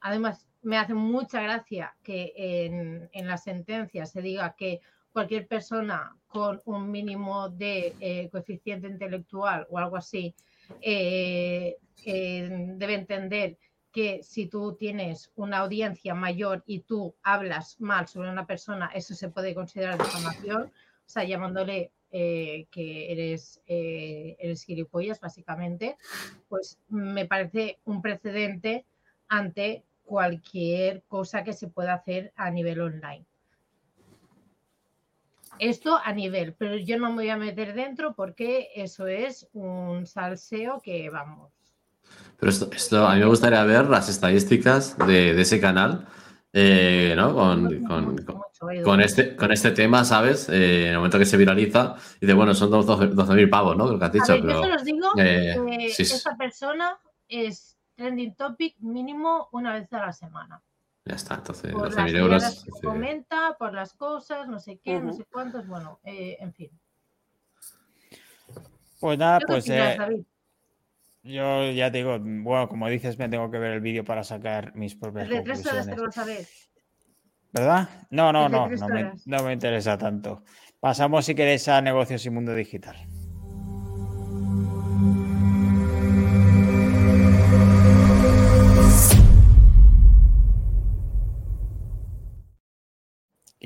D: además me hace mucha gracia que en, la sentencia se diga que cualquier persona con un mínimo de eh, coeficiente intelectual o algo así eh, eh, debe entender que si tú tienes una audiencia mayor y tú hablas mal sobre una persona, eso se puede considerar difamación, o sea, llamándole eh, que eres, eh, eres gilipollas, básicamente, pues me parece un precedente ante cualquier cosa que se pueda hacer a nivel online. Esto a nivel, pero yo no me voy a meter dentro porque eso es un salseo que vamos.
C: Pero esto, esto, a mí me gustaría ver las estadísticas de, de ese canal, eh, ¿no? Con. Con este, con este tema, ¿sabes? Eh, en el momento que se viraliza, y de bueno, son 12.000 pavos, ¿no? Creo que has
D: A
C: dicho,
D: ver, yo
C: pero.
D: se los digo
C: eh,
D: que
C: sí, sí.
D: esta persona es trending topic mínimo una vez a la semana.
C: Ya está, entonces
D: Por las
C: 12.000
D: tiradas
C: euros.
D: que
C: dice,
D: comenta, por las cosas, no sé qué, no sé cuántos, bueno, eh, en fin.
A: Pues nada,
D: ¿Qué
A: pues
D: opinas, David?
A: yo ya te digo, bueno, como dices, me tengo que ver el vídeo para sacar mis propias
D: El de tres horas te
A: conclusiones.
D: lo sabes.
A: ¿Verdad? No, no, no, no me, no me interesa tanto. Pasamos, si queréis, a negocios y mundo digital.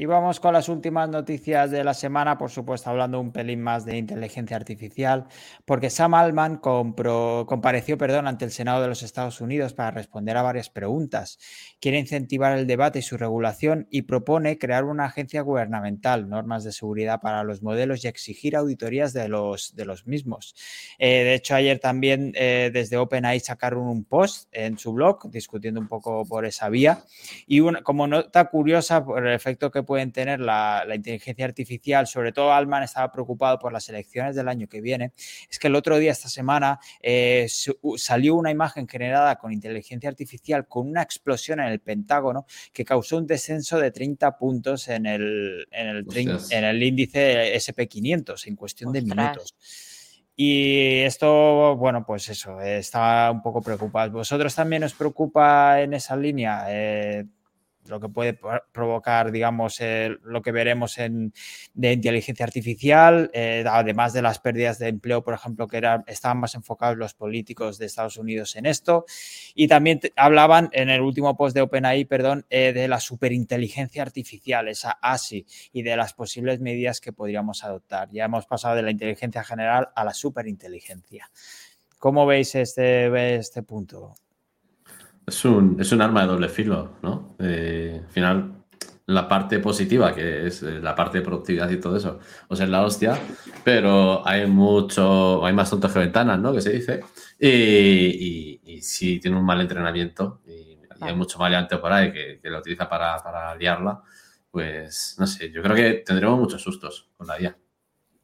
A: Y vamos con las últimas noticias de la semana, por supuesto, hablando un pelín más de inteligencia artificial, porque Sam Altman compro- compareció perdón, ante el Senado de los Estados Unidos para responder a varias preguntas. Quiere incentivar el debate y su regulación y propone crear una agencia gubernamental, normas de seguridad para los modelos y exigir auditorías de los, de los mismos. Eh, de hecho, ayer también eh, desde OpenAI sacaron un post en su blog discutiendo un poco por esa vía. Y una- como nota curiosa por el efecto que pueden tener la, la inteligencia artificial, sobre todo Alman estaba preocupado por las elecciones del año que viene, es que el otro día, esta semana, eh, su- salió una imagen generada con inteligencia artificial con una explosión en el Pentágono que causó un descenso de 30 puntos en el, en el, en el índice SP500 en cuestión de minutos. Y esto, bueno, pues eso, eh, está un poco preocupado. ¿Vosotros también os preocupa en esa línea eh, lo que puede pro- provocar, digamos, eh, lo que veremos en, de inteligencia artificial, eh, además de las pérdidas de empleo, por ejemplo, que era- estaban más enfocados los políticos de Estados Unidos en esto? Y también hablaban en el último post de OpenAI, perdón, eh, de la superinteligencia artificial, esa ASI, y de las posibles medidas que podríamos adoptar. Ya hemos pasado de la inteligencia general a la superinteligencia. ¿Cómo veis este, este punto?
C: Es un, es un arma de doble filo, ¿no? Eh, al final, la parte positiva, que es eh, la parte de productividad y todo eso, o sea, es la hostia, pero hay mucho, hay más tontos que ventanas, ¿no? Que se dice. Y, y, si tiene un mal entrenamiento y, hay mucho maleante por ahí que, que lo utiliza para, para liarla, pues no sé, yo creo que tendremos muchos sustos con la IA.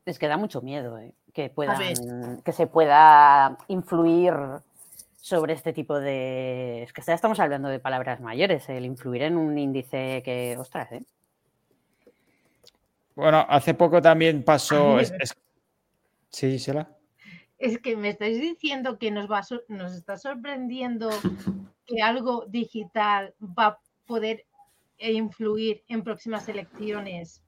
B: Es que da mucho miedo ¿eh? que, puedan, que se pueda influir sobre este tipo de... Es que ya estamos hablando de palabras mayores, el influir en un índice que, ostras, ¿eh?
A: Bueno, hace poco también pasó... Es, es... Sí, Gisela.
D: Es que me estáis diciendo que nos, va, nos está sorprendiendo que algo digital va a poder influir en próximas elecciones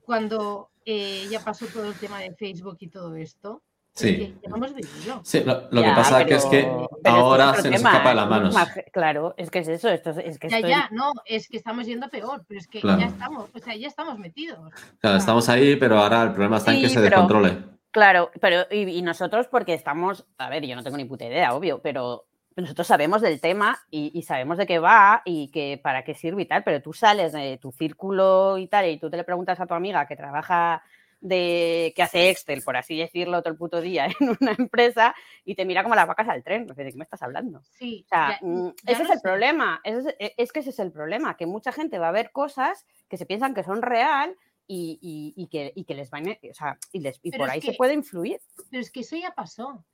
D: cuando eh, ya pasó todo el tema de Facebook y todo esto.
C: Sí.
D: Lo hemos vivido.
C: Sí, lo, lo ya, que pasa pero, es que ahora es se nos escapa de las manos.
B: Claro, es que es eso. Esto, es que
D: ya,
B: estoy...
D: ya, no, es que estamos yendo peor, pero es que claro. ya estamos, o sea, ya estamos metidos.
C: Claro, estamos ahí, pero ahora el problema está sí, en que se pero, descontrole.
B: Claro, pero y, y, nosotros porque estamos, a ver, yo no tengo ni puta idea, obvio, pero nosotros sabemos del tema y, y, sabemos de qué va y que para qué sirve y tal, pero tú sales de tu círculo y tal y tú te le preguntas a tu amiga que trabaja de que hace Excel, por así decirlo, todo el puto día en una empresa y te mira como las vacas al tren. ¿De qué me estás hablando?
D: Sí.
B: O sea, ya, ya ese es el sé. problema. Es, es, que ese es el problema, que mucha gente va a ver cosas que se piensan que son real y, y, y que, y que les van, o sea, y, les, y por ahí
D: que,
B: se puede influir.
D: Pero es que eso ya pasó.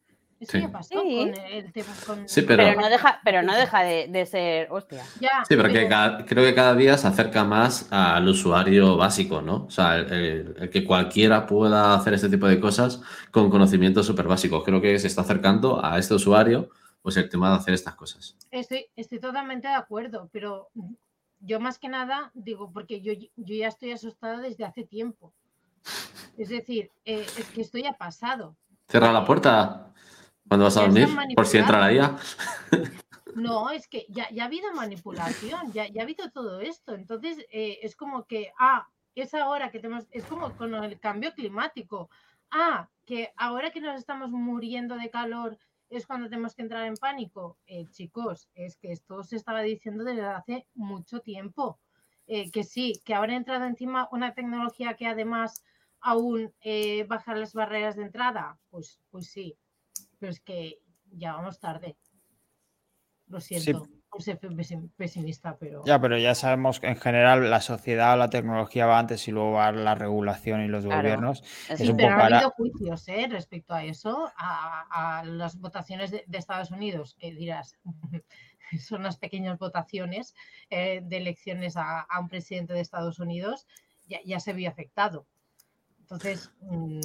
D: Eso sí. ya pasó sí. con el tema. Con...
C: Sí, pero...
B: pero... no deja, pero no deja de, de ser, hostia.
D: Ya,
C: sí, pero, pero... Que cada, creo que cada día se acerca más al usuario básico, ¿no? O sea, el, el, el que cualquiera pueda hacer este tipo de cosas con conocimientos súper básicos. Creo que se está acercando a este usuario, pues el tema de hacer estas cosas.
D: Estoy, estoy totalmente de acuerdo, pero yo más que nada digo, porque yo, yo ya estoy asustada desde hace tiempo. Es decir, eh, es que esto ya ha pasado.
C: Cierra la puerta. ¿Cuándo vas a dormir? Por si entra la IA.
D: No, es que ya, ya ha habido manipulación, ya, ya, ha habido todo esto. Entonces, eh, es como que, ah, es ahora que tenemos, es como con el cambio climático. Ah, que ahora que nos estamos muriendo de calor es cuando tenemos que entrar en pánico. Eh, chicos, es que esto se estaba diciendo desde hace mucho tiempo. Eh, que sí, que ahora ha entrado encima una tecnología que además aún eh, baja las barreras de entrada. Pues, pues sí, pero es que ya vamos tarde. Lo siento sí. por ser pesimista, pero...
A: Ya, pero ya sabemos que en general la sociedad o la tecnología va antes y luego va la regulación y los
B: claro.
A: gobiernos.
D: Sí, es un pero poco ha habido juicios ¿eh? respecto a eso, a, a las votaciones de, de, Estados Unidos, que dirás, son unas pequeñas votaciones eh, de elecciones a, a, un presidente de Estados Unidos, ya, ya se vio afectado. Entonces, mmm,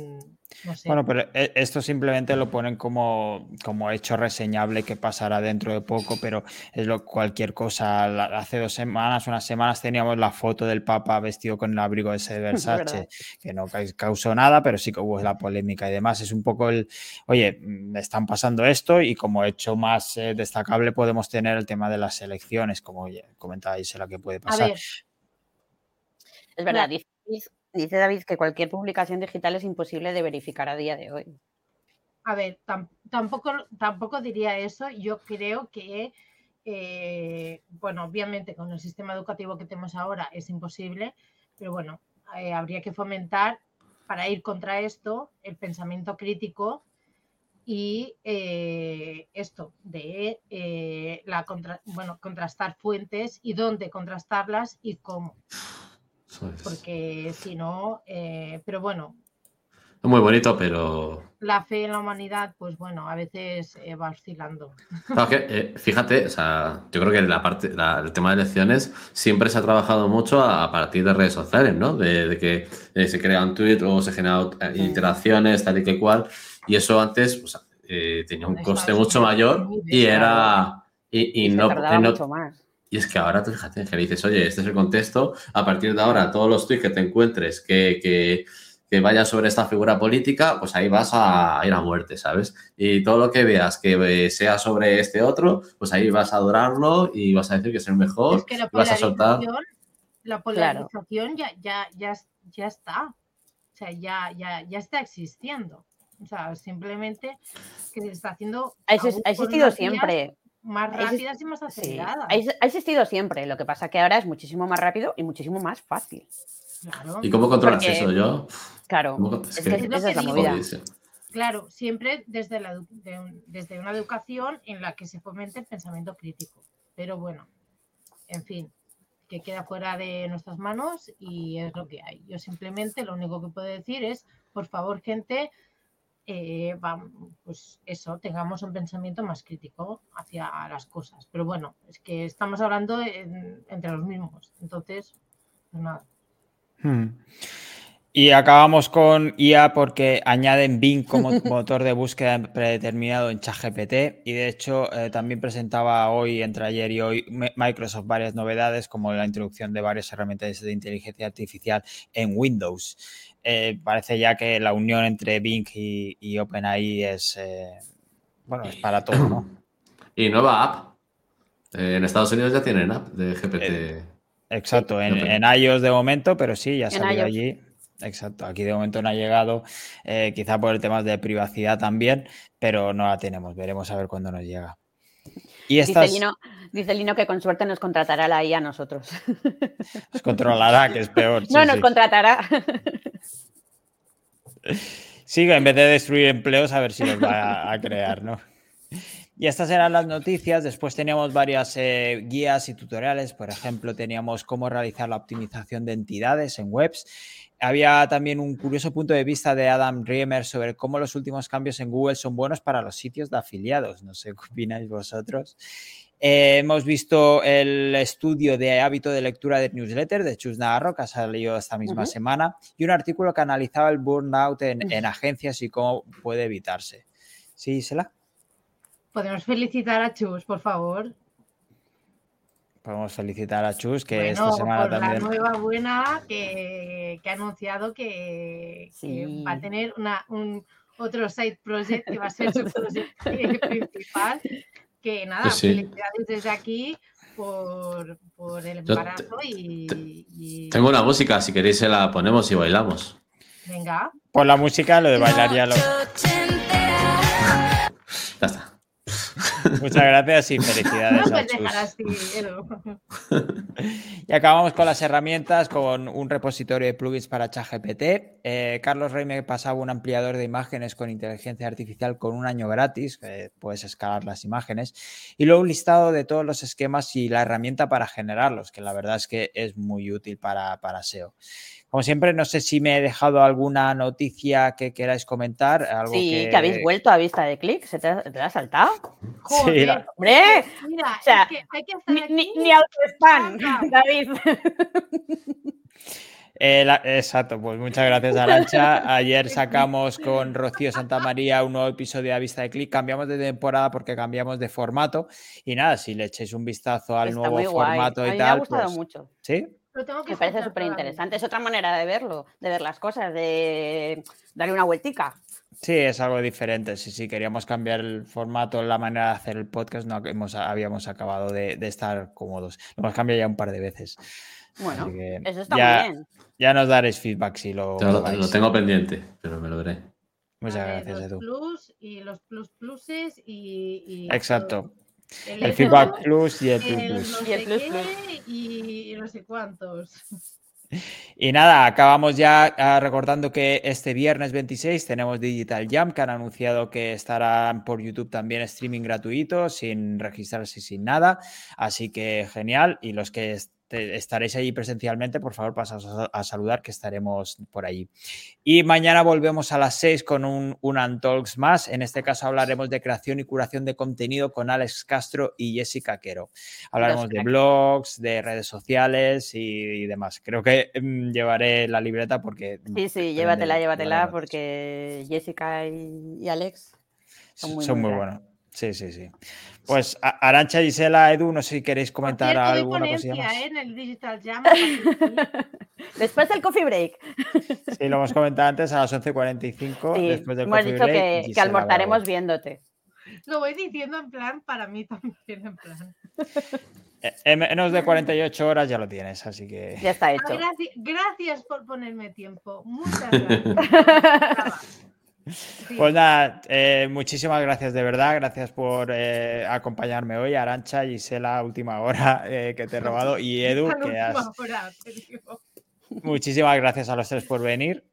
D: no sé.
A: Bueno, pero e, esto simplemente lo ponen como, como hecho reseñable que pasará dentro de poco, pero es lo cualquier cosa. Hace dos semanas, unas semanas teníamos la foto del Papa vestido con el abrigo ese de Versace, que no causó nada, pero sí que hubo la polémica y demás. Es un poco el, oye, me están pasando esto y como hecho más eh, destacable podemos tener el tema de las elecciones, como oye, comentabais la que puede pasar.
B: Es verdad, dice Dice David que cualquier publicación digital es imposible de verificar a día de hoy.
D: A ver, tam tampoco, tampoco diría eso. Yo creo que, eh, bueno, obviamente con el sistema educativo que tenemos ahora es imposible, pero bueno, eh, habría que fomentar para ir contra esto el pensamiento crítico y eh, esto de la contra bueno, contrastar fuentes y dónde contrastarlas y cómo. Porque si no, eh, pero bueno.
C: Es muy bonito, pero.
D: La fe en la humanidad, pues bueno, a veces eh, va oscilando.
C: Claro que, eh, fíjate, o sea, yo creo que la parte, la, el tema de elecciones siempre se ha trabajado mucho a, a partir de redes sociales, ¿no? De, de que eh, se crea un tweet o se generan sí. interacciones, tal y que cual. Y eso antes o sea, tenía un coste mucho mayor y era. Y, y, y no,
B: no, mucho más.
C: Y es que ahora tú fíjate que dices, oye, este es el contexto, a partir de ahora todos los tweets que te encuentres que, que, que vayan sobre esta figura política, pues ahí vas a ir a muerte, ¿sabes? Y todo lo que veas que sea sobre este otro, pues ahí vas a adorarlo y vas a decir que es el mejor,
D: es que la
C: vas a soltar.
D: La polarización claro. ya, ya, ya, ya está. O sea, ya, ya, ya está existiendo. O sea, simplemente que se está haciendo.
B: Ha, existido siempre.
D: Más rápidas y más aceleradas.
B: ha, ex- ha existido siempre. Lo que pasa que ahora es muchísimo más rápido y muchísimo más fácil.
D: Claro.
C: ¿Y cómo controlas
B: Porque-
C: eso? Yo.
B: Claro,
C: ¿cómo- es que-
D: Es
B: esa
D: que
B: la
D: digo.
B: movida.
C: jodidísimo.
D: Claro, siempre desde, la edu- de un- desde una educación en la que se fomente el pensamiento crítico. Pero bueno, en fin, que queda fuera de nuestras manos y es lo que hay. Yo simplemente lo único que puedo decir es, por favor, gente, eh, pues eso, tengamos un pensamiento más crítico hacia las cosas. Pero bueno, es que estamos hablando en- entre los mismos. Entonces, pues nada.
A: Hmm. Y acabamos con IA porque añaden Bing como motor de búsqueda predeterminado en ChatGPT y de hecho eh, también presentaba hoy, entre ayer y hoy, Microsoft varias novedades como la introducción de varias herramientas de inteligencia artificial en Windows. Eh, parece ya que la unión entre Bing y, y OpenAI es, eh, bueno, es para todo, ¿no?
C: Y nueva app. Eh, en Estados Unidos ya tienen app de GPT.
A: Eh, Exacto, en, en iOS de momento, pero sí, ya salió allí. Exacto, aquí de momento no ha llegado, eh, quizá por el tema de privacidad también, pero no la tenemos, veremos a ver cuándo nos llega. Y
B: Dice Lino, dice Lino que con suerte nos contratará la IA a nosotros.
A: nos controlará, que es peor. sí,
B: no, nos
A: sí.
B: contratará.
A: Sí, en vez de destruir empleos, a ver si los va a, a crear, ¿no? Y estas eran las noticias. Después teníamos varias eh, guías y tutoriales. Por ejemplo, teníamos cómo realizar la optimización de entidades en webs. Había también un curioso punto de vista de Adam Riemer sobre cómo los últimos cambios en Google son buenos para los sitios de afiliados. No sé qué opináis vosotros. Eh, hemos visto el estudio de hábito de lectura de newsletter de Chus Navarro, que ha salido esta misma semana, y un artículo que analizaba el burnout en, en agencias y cómo puede evitarse. ¿Sí, Sela?
D: Podemos felicitar a Chus, por favor.
A: Podemos felicitar a Chus, que
D: bueno,
A: esta semana
D: por la
A: también.
D: nueva buena que, que ha anunciado que, que
B: Sí.
D: va a tener una, un otro side project que va a ser su proyecto principal. Que nada,
C: Pues sí.
D: felicidades desde aquí por, por el embarazo y, y-
C: Tengo una música, si queréis se la ponemos y bailamos.
D: venga.
A: Por la música, lo de bailar ya lo.
C: Ya está.
A: Muchas gracias y
D: No
A: felicidades
D: lo
A: a
D: así, Edu.
A: Y acabamos con las herramientas, con un repositorio de plugins para ChatGPT. Eh, Carlos Rey me pasaba un ampliador de imágenes con inteligencia artificial con un año gratis, puedes escalar las imágenes, y luego un listado de todos los esquemas y la herramienta para generarlos, que la verdad es que es muy útil para, para SEO. Como siempre, no sé si me he dejado alguna noticia que queráis comentar. Algo
B: Sí, que... habéis vuelto a vista de clic. ¿Se te, ha- te ha saltado?
D: Joder,
A: la-
B: ¡Hombre!
D: mira,
B: O sea,
D: es que hay que estar
B: Ni,
D: aquí.
B: ni, David.
A: Eh, la- exacto, pues muchas gracias, Arancha. Ayer sacamos con Rocío Santamaría un nuevo episodio de A Vista de Clic. Cambiamos de temporada porque cambiamos de formato. Y nada, si le echéis un vistazo al
B: Está
A: nuevo formato
B: A
A: y
B: mí me ha
A: tal,
B: gustado
A: pues,
B: mucho.
A: ¿sí?
D: Lo tengo que
B: Me parece súper interesante. Es otra manera de verlo, de ver las cosas, de darle una vueltica.
A: Sí, es algo diferente. Sí, sí, queríamos cambiar el formato, la manera de hacer el podcast, no hemos, habíamos acabado de, de estar cómodos. Lo hemos cambiado ya un par de veces.
B: Bueno, eso está
A: ya,
B: muy bien.
A: Ya nos daréis feedback si lo,
C: Yo lo, tengo pendiente, pero me lo veré.
A: Muchas gracias,
D: los
A: Edu.
D: plus y los plus pluses y, y
A: Exacto. El feedback plus y el plus
D: el
A: plus.
D: no
B: Y el
D: sé
B: plus
D: qué
B: plus.
D: y no sé cuántos.
A: Y nada, acabamos ya ah, recordando que este viernes 26 tenemos Digital Jam, que han anunciado que estarán por YouTube también streaming gratuito, sin registrarse, sin nada. Así que genial. Y los que est- estaréis allí presencialmente, por favor, pasaos a, a saludar, que estaremos por allí. Y mañana volvemos a las 6 con un, un Untalks más. En este caso hablaremos de creación y curación de contenido con Alex Castro y Jessica Quero. Hablaremos de blogs, de redes sociales y, y demás. Creo que mm, llevaré la libreta porque...
B: Sí, sí, llévatela, llévatela, porque Jessica y, y Alex son muy,
A: son
B: muy
A: buenos. Sí, sí, sí. Pues Arancha, Gisela, Edu, no sé si queréis comentar
D: cierto,
A: alguna cosilla más.
D: ¿eh? en el Digital Jam.
B: Después del coffee break.
A: Sí, lo hemos comentado antes a las 11.45.
B: Sí,
A: después del
B: hemos
A: coffee
B: dicho
A: break,
B: que, que
A: Gisela
B: almorzaremos
A: Bravo.
B: viéndote.
D: Lo voy diciendo en plan para mí también, en plan.
A: Eh, En menos de 48 horas ya lo tienes, así que...
B: Ya está
D: Ah,
B: hecho.
D: gracias, gracias por ponerme tiempo. Muchas gracias.
A: Pues nada, eh, muchísimas gracias de verdad, gracias por eh, acompañarme hoy, Arancha, Gisela, última hora eh, que te he robado, y Edu, que has... Muchísimas gracias a los tres por venir.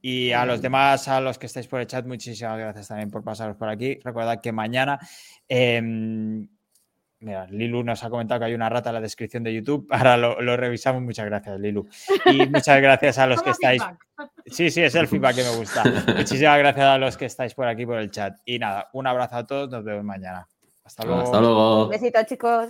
A: Y a los demás, a los que estáis por el chat, muchísimas gracias también por pasaros por aquí. Recordad que mañana em, Mira, Lilu nos ha comentado que hay una rata en la descripción de YouTube. Ahora lo, revisamos. Muchas gracias, Lilu. Y muchas gracias a los que estáis. Sí, sí, es el feedback que me gusta. Muchísimas gracias a los que estáis por aquí por el chat. Y nada, un abrazo a todos. Nos vemos mañana. Hasta luego.
C: Hasta luego.
B: Un besito, chicos.